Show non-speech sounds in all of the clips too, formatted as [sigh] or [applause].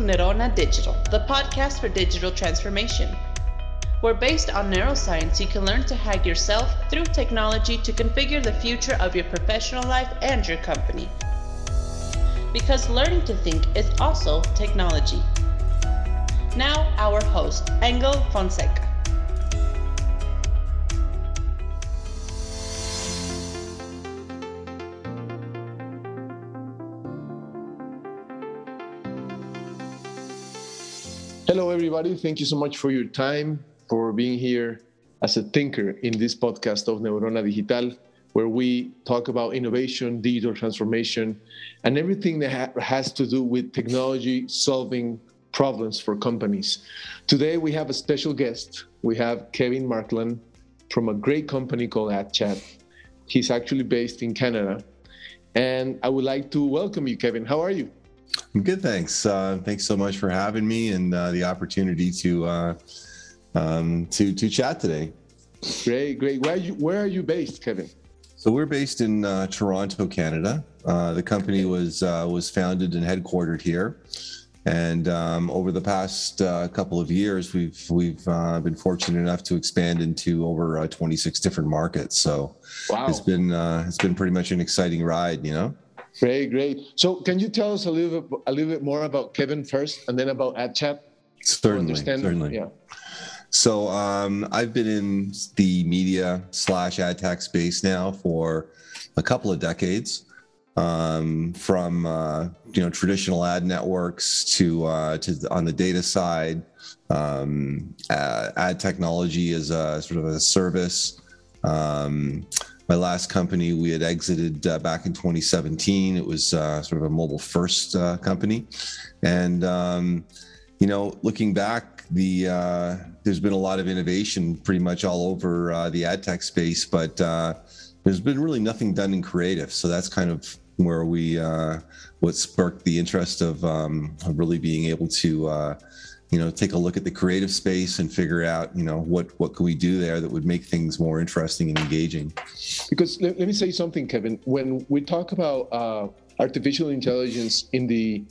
to Neurona Digital, the podcast for digital transformation. Where based on neuroscience, you can learn to hack yourself through technology to configure the future of your professional life and your company. Because learning to think is also technology. Now, our host, Engel Fonseca. Hello, everybody. Thank you so much for your time, for being here as a thinker in this podcast of Neurona Digital, where we talk about innovation, digital transformation, and everything that ha- has to do with technology solving problems for companies. Today, we have a special guest. We have Kevin Markland from a great company called AdChat. He's actually based in Canada. And I would like to welcome you, Kevin. How are you? I'm good, thanks. Uh, thanks so much for having me and uh, the opportunity to uh, um, to to chat today. Great, great. Where are you Where are you based, Kevin? So we're based in uh, Toronto, Canada. Uh, the company was uh, was founded and headquartered here, and um, over the past couple of years, we've we've been fortunate enough to expand into over 26 different markets. So wow. it's been it's been pretty much an exciting ride, you know. Great, great. So, can you tell us a little bit, a little bit more about Kevin first, and then about AdChat? Certainly, certainly. Yeah. So, um, I've been in the media slash ad tech space now for a couple of decades. Um, from uh, you know traditional ad networks to uh, to on the data side, um, uh, ad technology as a sort of a service. Um, my last company we had exited uh, back in 2017 it was uh, sort of a mobile first uh, company. And um, you know looking back the uh, there's been a lot of innovation pretty much all over uh, the ad tech space but uh, there's been really nothing done in creative. So that's kind of where we what sparked the interest of, um, of really being able to you know take a look at the creative space and figure out you know what what can we do there that would make things more interesting and engaging. Because let, let me say something kevin. When we talk about uh, artificial intelligence in the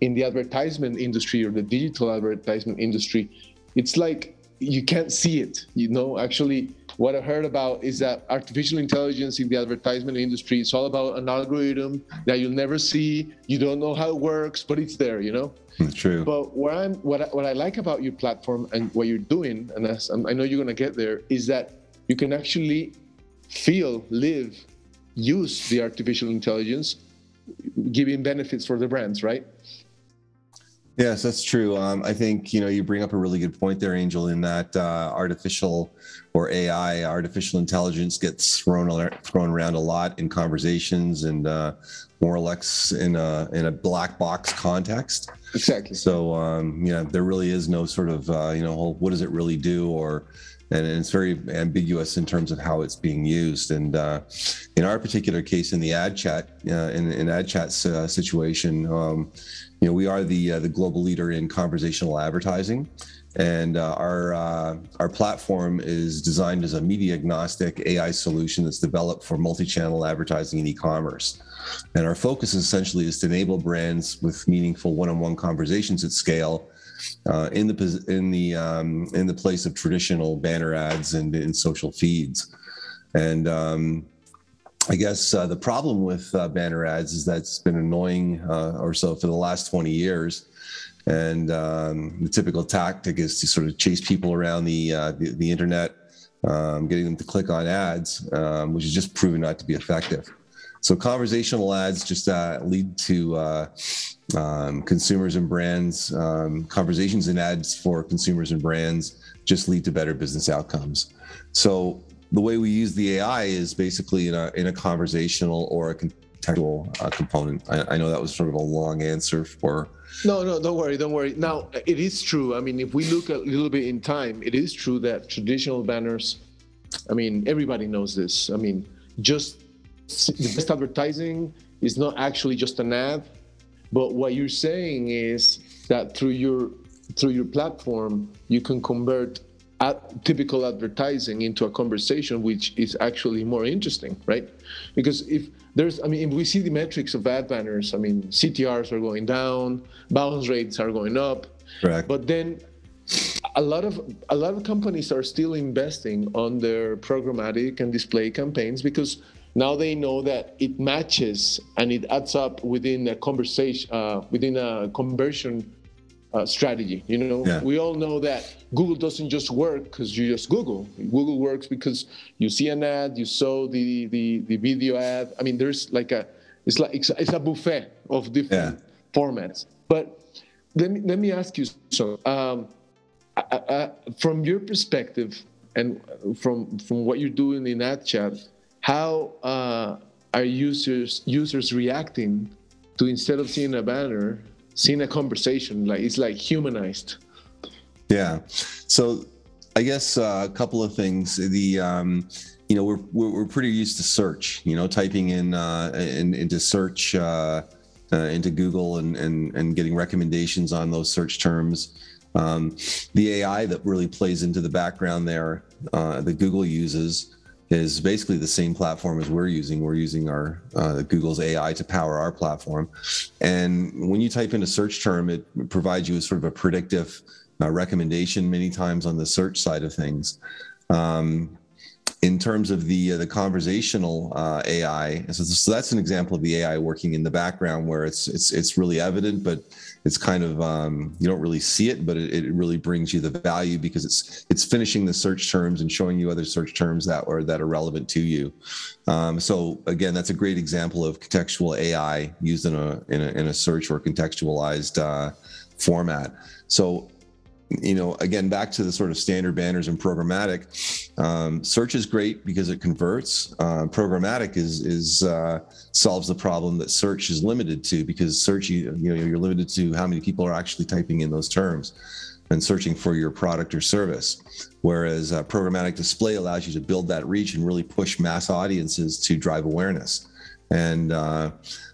in the advertisement industry or the digital advertisement industry it's like you can't see it you know? Actually what i heard about is that artificial intelligence in the advertisement industry is all about an algorithm that you'll never see you don't know how it works but it's there you know That's True. But what I'm what I, what I like about your platform and what you're doing, and I know you're gonna get there, is that you can actually feel, live, use the artificial intelligence, giving benefits for the brands, right? Yes, that's true. Um, I think you know you bring up a really good point there, Angel, in that uh, artificial or AI, artificial intelligence gets thrown thrown around a lot in conversations and uh, more or less in a in a black box context. Exactly. So um, you know there really is no sort of uh, you know what does it really do or and it's very ambiguous in terms of how it's being used. And uh, in our particular case, in the ad chat, uh, in, in ad chat uh, situation, um, you know, we are the uh, the global leader in conversational advertising, and uh, our uh, our platform is designed as a media agnostic AI solution that's developed for multi-channel advertising and e-commerce. And our focus essentially is to enable brands with meaningful one-on-one conversations at scale uh, in the in the um, in the place of traditional banner ads and in social feeds. And um, I guess uh, the problem with uh, banner ads is that it's been annoying uh, or so for the last 20 years. And um, the typical tactic is to sort of chase people around the, uh, the, the, internet, um, getting them to click on ads, um, which is just proven not to be effective. So conversational ads just uh, lead to uh, um, consumers and brands, um, conversations and ads for consumers and brands just lead to better business outcomes. So the way we use the AI is basically in a in a conversational or a contextual uh, component. I, I, know that was sort of a long answer for. No, no, don't worry, don't worry. Now it is true. I mean, if we look a little bit in time, it is true that traditional banners. I mean, everybody knows this. I mean, just the best advertising is not actually just an ad, but what you're saying is that through your through your platform, you can convert typical advertising into a conversation which is actually more interesting right because if there's i mean if we see the metrics of ad banners i mean ctrs are going down bounce rates are going up Correct. but then a lot of a lot of companies are still investing on their programmatic and display campaigns because now they know that it matches and it adds up within a conversation uh, within a conversion uh, strategy. You know, yeah. we all know that Google doesn't just work because you just Google. Google works because you see an ad, you saw the the, the video ad. I mean, there's like a it's like it's, it's a buffet of different yeah. formats. But let me let me ask you so. Um, I, I, from your perspective and from from what you're doing in ad chat, how uh, are users users reacting to instead of seeing a banner seeing a conversation like it's like humanized? Yeah. So i guess uh, a couple of things. The um, you know we're, we're, pretty used to search you know typing in, uh, in into search uh, uh, into google and, and and getting recommendations on those search terms. Um, the ai that really plays into the background there uh, that google uses is basically the same platform as we're using. We're using our uh, Google's AI to power our platform. And when you type in a search term, it provides you with sort of a predictive uh, recommendation many times on the search side of things. Um, in terms of the uh, the conversational uh, AI, so, so, that's an example of the AI working in the background where it's it's it's really evident, but it's kind of um, you don't really see it, but it, it, really brings you the value because it's it's finishing the search terms and showing you other search terms that are that are relevant to you. Um, so again, that's a great example of contextual AI used in a in a, in a search or contextualized uh, format. So you know, again, back to the sort of standard banners and programmatic. Um, search is great because it converts. Uh, programmatic is is uh, solves the problem that search is limited to because search you you know you're limited to how many people are actually typing in those terms and searching for your product or service. Whereas uh, programmatic display allows you to build that reach and really push mass audiences to drive awareness. And uh,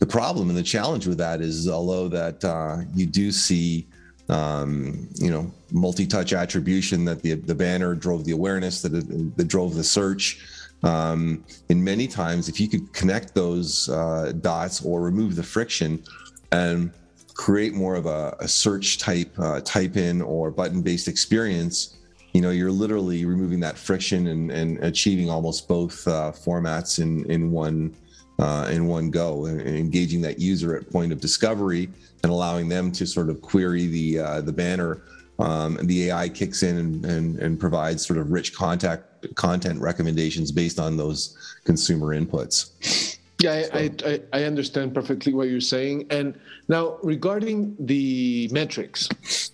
the problem and the challenge with that is, although that uh, you do see um, you know, multi-touch attribution that the the banner drove the awareness that it, that drove the search. Um, and many times, if you could connect those uh, dots or remove the friction and create more of a, a search type uh, type in or button based experience, you know, you're literally removing that friction and, and achieving almost both uh, formats in in one uh, in one go, and engaging that user at point of discovery and allowing them to sort of query the uh, the banner. Um, and the AI kicks in and, and, and provides sort of rich contact content recommendations based on those consumer inputs. Yeah, I, I, I, understand perfectly what you're saying. And now regarding the metrics,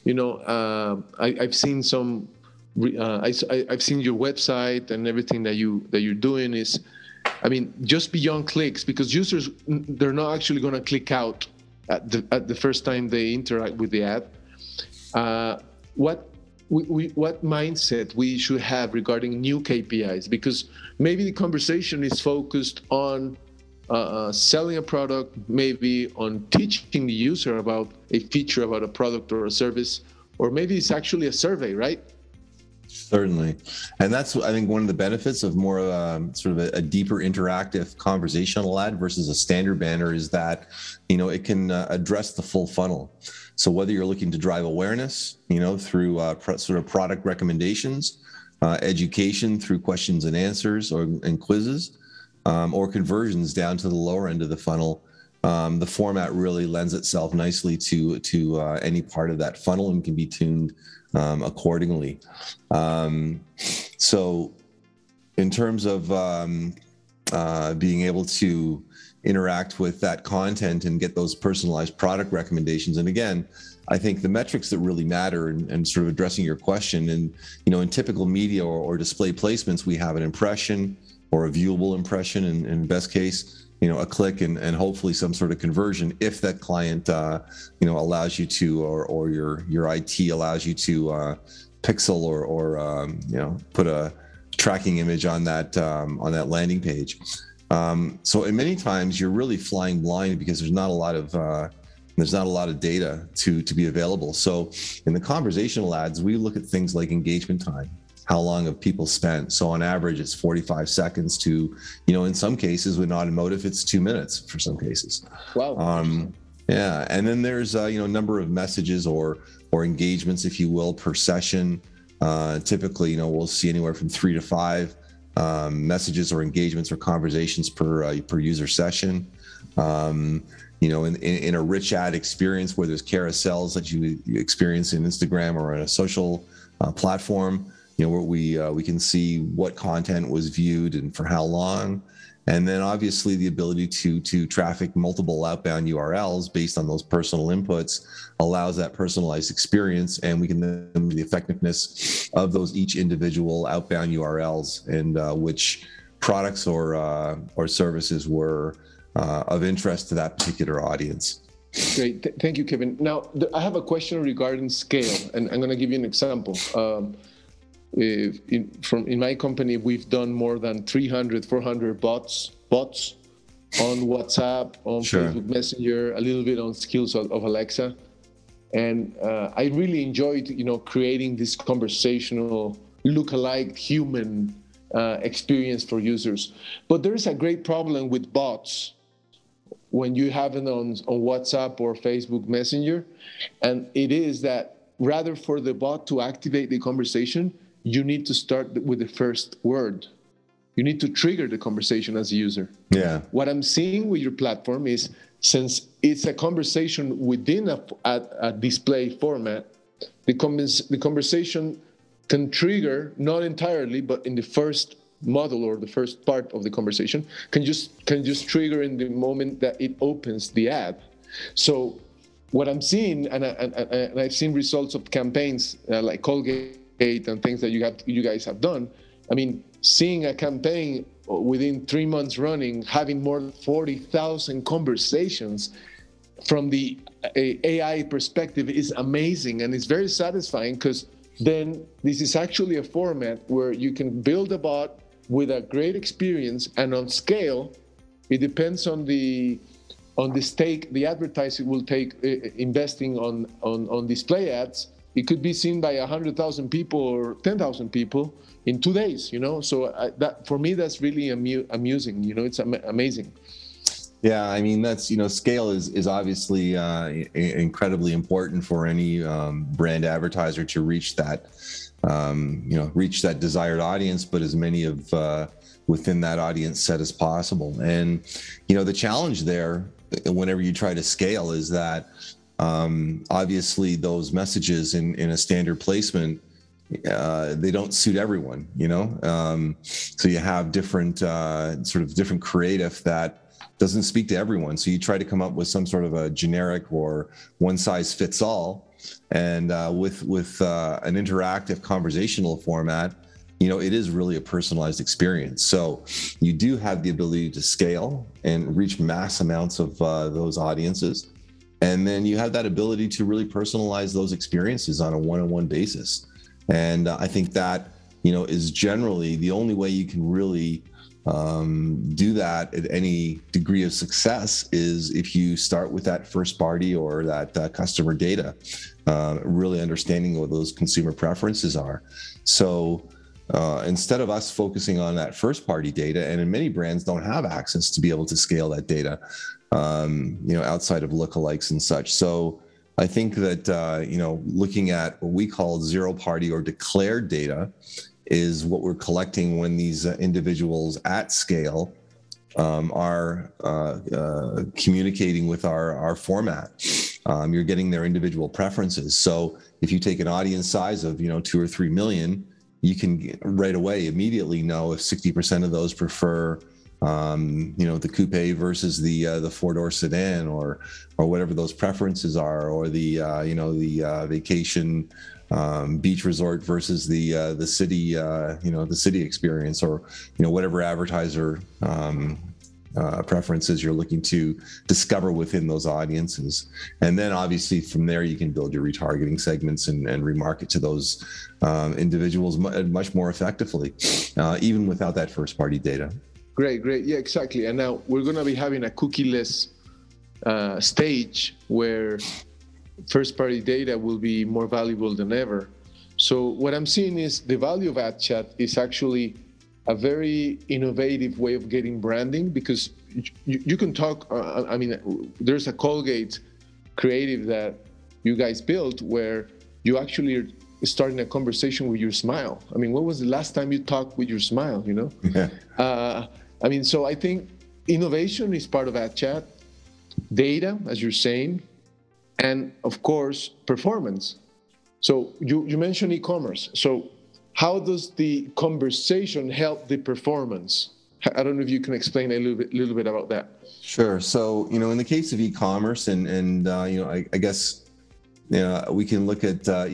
you know, uh, I, have seen some, uh, I, I've seen your website and everything that you that you're doing is, I mean, just beyond clicks because users they're not actually going to click out at the, at the first time they interact with the ad. Uh, what we, we, what mindset we should have regarding new KPIs? Because maybe the conversation is focused on uh, uh, selling a product, maybe on teaching the user about a feature about a product or a service, or maybe it's actually a survey, right? Certainly, and that's I think one of the benefits of more um, sort of a, a, deeper interactive conversational ad versus a standard banner is that you know it can uh, address the full funnel. So whether you're looking to drive awareness, you know, through uh, sort of product recommendations, uh, education through questions and answers or and quizzes, um, or conversions down to the lower end of the funnel. Um, the format really lends itself nicely to to uh, any part of that funnel and can be tuned um, accordingly. Um, so, in terms of um, uh, being able to interact with that content and get those personalized product recommendations, and again, I think the metrics that really matter and, and sort of addressing your question, and you know, in typical media or, or display placements, we have an impression or a viewable impression, in, in best case you know a click and, and hopefully some sort of conversion if that client uh, you know allows you to or, or your your IT allows you to uh, pixel or or um, you know put a tracking image on that um, on that landing page. Um, so in many times you're really flying blind because there's not a lot of uh, there's not a lot of data to to be available. So in the conversational ads, we look at things like engagement time, how long have people spent. So on average, it's 45 seconds to, you know, in some cases with automotive, it's two minutes for some cases. Wow. Um, yeah, and then there's uh, you know number of messages or or engagements, if you will, per session. Uh, typically, you know, we'll see anywhere from three to five um, messages or engagements or conversations per uh, per user session. Um, you know, in, in, in, a rich ad experience where there's carousels that you, you experience in Instagram or on a social uh, platform, you know, where we uh, we can see what content was viewed and for how long. And then obviously the ability to to traffic multiple outbound urls based on those personal inputs allows that personalized experience and we can then the effectiveness of those each individual outbound urls and uh, which products or uh, or services were uh, of interest to that particular audience. Great. Th- thank you kevin. Now th- i have a question regarding scale and i'm going to give you an example. Um, in, from in my company, we've done more than 300, 400 bots, bots on WhatsApp, on sure. Facebook Messenger, a little bit on skills of, of Alexa, and uh, I really enjoyed, you know, creating this conversational, look-alike human uh, experience for users. But there is a great problem with bots when you have it on, on WhatsApp or Facebook Messenger, and it is that rather for the bot to activate the conversation, you need to start with the first word. You need to trigger the conversation as a user. Yeah. What I'm seeing with your platform is since it's a conversation within a, a, a display format, the, the conversation can trigger not entirely, but in the first model or the first part of the conversation can just can just trigger in the moment that it opens the ad. So what I'm seeing, and, I, and, I've seen results of campaigns uh, like Colgate and things that you have you guys have done. I mean, seeing a campaign within three months running, having more than forty thousand conversations from the AI perspective is amazing and it's very satisfying because then this is actually a format where you can build a bot with a great experience and on scale it depends on the on the stake the advertiser will take uh, investing on, on on display ads it could be seen by 100,000 people or 10,000 people in two days, you know? So I, that for me, that's really amu- amusing, you know, it's am- amazing. Yeah, I mean that's you know scale is is obviously uh, incredibly important for any um, brand advertiser to reach that um, you know reach that desired audience, but as many of uh, within that audience set as possible. And you know the challenge there, whenever you try to scale, is that um, obviously, those messages in, in a standard placement, uh, they don't suit everyone, you know? Um, so you have different, uh, sort of different creative that doesn't speak to everyone. So you try to come up with some sort of a generic or one size fits all. And uh, with, with uh, an interactive conversational format, you know, it is really a personalized experience. So you do have the ability to scale and reach mass amounts of uh, those audiences and then you have that ability to really personalize those experiences on a one-on-one basis. And uh, i think that you know is generally the only way you can really um, do that at any degree of success is if you start with that first party or that uh, customer data uh, really understanding what those consumer preferences are. So uh, instead of us focusing on that first party data and in many brands don't have access to be able to scale that data um, you know, outside of lookalikes and such. So I think that uh, you know, looking at what we call zero party or declared data is what we're collecting when these uh, individuals at scale um, are uh, uh, communicating with our our format. Um, you're getting their individual preferences. So if you take an audience size of you know two or three million, you can right away immediately know if 60% of those prefer um, you know the coupe versus the uh, the four door sedan or or whatever those preferences are or the uh, you know the uh, vacation um, beach resort versus the uh, the city uh, you know the city experience or you know whatever advertiser um, uh, preferences you're looking to discover within those audiences and then obviously from there you can build your retargeting segments and, and remarket to those um, individuals much more effectively uh, even without that first party data Great, great. Yeah, exactly. And now we're going to be having a cookieless uh, stage where first party data will be more valuable than ever. So what I'm seeing is the value of ad chat is actually a very innovative way of getting branding because you, you can talk. Uh, I mean, there's a Colgate creative that you guys built where you actually are starting a conversation with your smile. I mean, when was the last time you talked with your smile? You know. Yeah. Uh, I mean, so I think innovation is part of ad chat, data, as you're saying, and of course performance. So you, you mentioned e-commerce. So how does the conversation help the performance? I don't know if you can explain a little bit, little bit about that. Sure. So you know, in the case of e-commerce, and and uh, you know, I, I, guess you know, we can look at uh,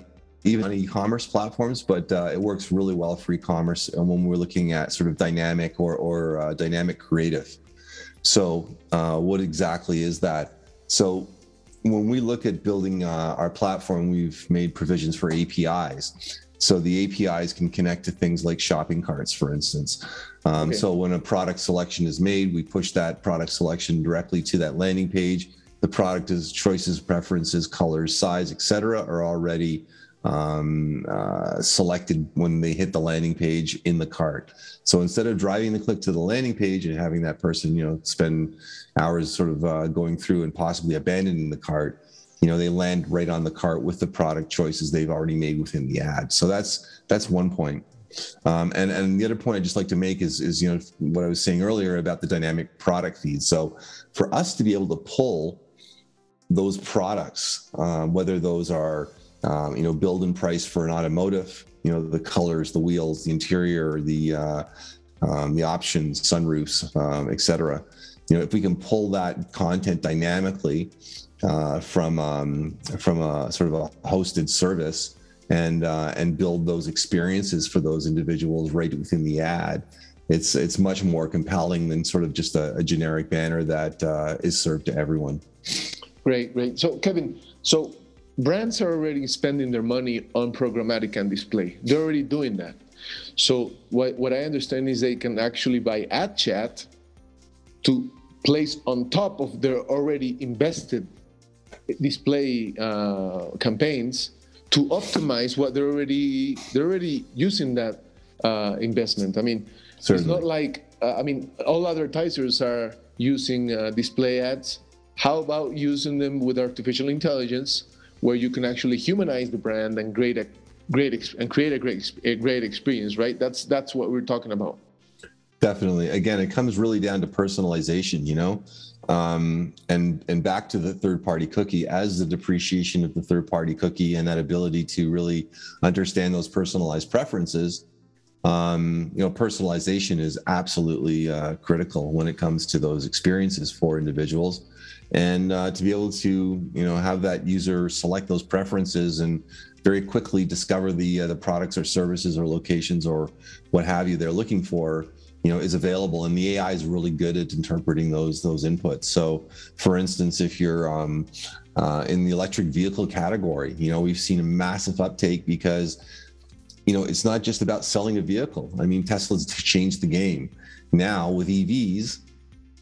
even on e-commerce platforms, but uh, it works really well for e-commerce and when we're looking at sort of dynamic or or uh, dynamic creative. So, uh, what exactly is that? So, when we look at building uh, our platform, we've made provisions for APIs. So the APIs can connect to things like shopping carts, for instance. Um, okay. So when a product selection is made, we push that product selection directly to that landing page. The product is choices, preferences, colors, size, etc., are already um, uh, selected when they hit the landing page in the cart. So instead of driving the click to the landing page and having that person, you know, spend hours sort of uh, going through and possibly abandoning the cart, you know, they land right on the cart with the product choices they've already made within the ad. So that's that's one point. Um, and and the other point I'd just like to make is is you know what I was saying earlier about the dynamic product feed. So for us to be able to pull those products, um, whether those are um, you know, build and price for an automotive, you know, the colors, the wheels, the interior, the uh, um, the options, sunroofs, um, et cetera. You know, if we can pull that content dynamically uh, from um, from a sort of a hosted service and uh, and build those experiences for those individuals right within the ad, it's it's much more compelling than sort of just a, a generic banner that uh, is served to everyone. Great, great. So, Kevin, so brands are already spending their money on programmatic and display. They're already doing that. So what, what I understand is they can actually buy ad chat to place on top of their already invested display uh, campaigns to optimize what they're already they're already using that uh, investment. I mean, Certainly. it's not like uh, I mean all advertisers are using uh, display ads. How about using them with artificial intelligence where you can actually humanize the brand and create a great and create a great a great experience, right? That's that's what we're talking about. Definitely. Again, it comes really down to personalization, you know, um, and and back to the third party cookie as the depreciation of the third party cookie and that ability to really understand those personalized preferences. Um, you know, personalization is absolutely uh, critical when it comes to those experiences for individuals and uh, to be able to you know have that user select those preferences and very quickly discover the uh, the products or services or locations or what have you they're looking for you know is available and the ai is really good at interpreting those those inputs so for instance if you're um, uh, in the electric vehicle category you know we've seen a massive uptake because you know it's not just about selling a vehicle i mean tesla's [laughs] changed the game now with evs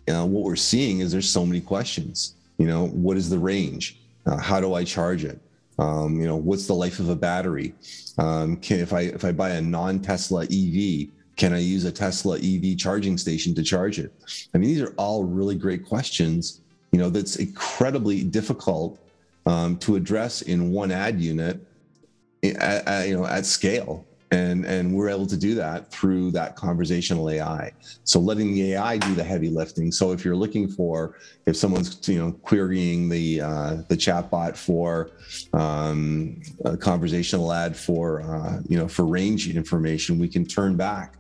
uh, what we're seeing is there's so many questions. You know, what is the range? Uh, how do I charge it? Um, you know, what's the life of a battery? Um, can if I if I buy a non-Tesla EV, can I use a Tesla EV charging station to charge it? I mean, these are all really great questions. You know, that's incredibly difficult um, to address in one ad unit, at, at, you know, at scale and and we're able to do that through that conversational ai so letting the ai do the heavy lifting. So if you're looking for if someone's you know querying the uh, the chatbot for um, a conversational ad for uh, you know for range information we can turn back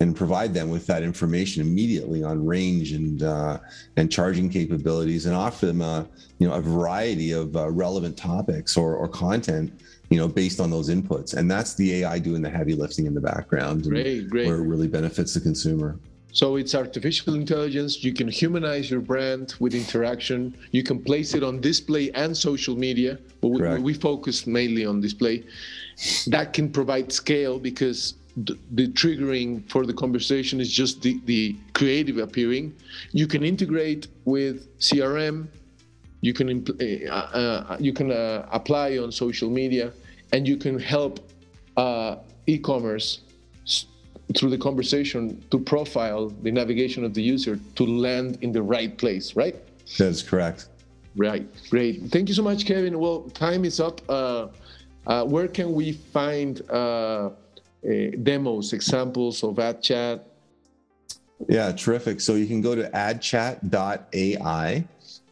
and provide them with that information immediately on range and uh, and charging capabilities and offer them a you know a variety of uh, relevant topics or, or content you know, based on those inputs. And that's the AI doing the heavy lifting in the background. Great, great. Where it really benefits the consumer. So it's artificial intelligence. You can humanize your brand with interaction. You can place it on display and social media. But we, we focus mainly on display. That can provide scale because the, the, triggering for the conversation is just the, the creative appearing. You can integrate with CRM, you can uh, uh, you can uh, apply on social media, and you can help uh, e-commerce through the conversation to profile the navigation of the user to land in the right place, right? That is correct. Right, great. Thank you so much, Kevin. Well, time is up. Uh, uh, where can we find uh, demos, examples of ad chat? Yeah, terrific. So you can go to adchat.ai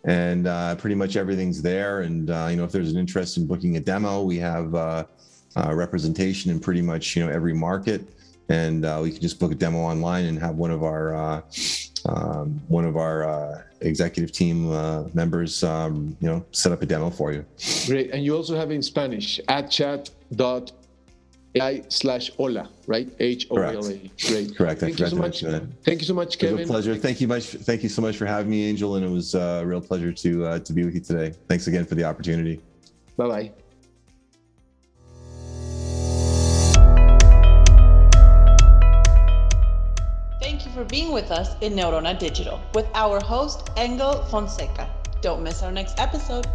and uh, pretty much everything's there. And uh, you know, if there's an interest in booking a demo, we have uh, representation in pretty much you know every market, and we can just book a demo online and have one of our um, one of our uh, executive team uh, members, um, you know, set up a demo for you. Great, and you also have in Spanish at chat.ai slash hola, right? H O L A. Great. Correct. Thank you so much. Thank you so much, Kevin. It was a pleasure. Thank you much. Thank you so much for having me, Angel, and it was uh, a real pleasure to uh, to be with you today. Thanks again for the opportunity. Bye bye. Thank you for being with us in Neurona Digital with our host, Engel Fonseca. Don't miss our next episode.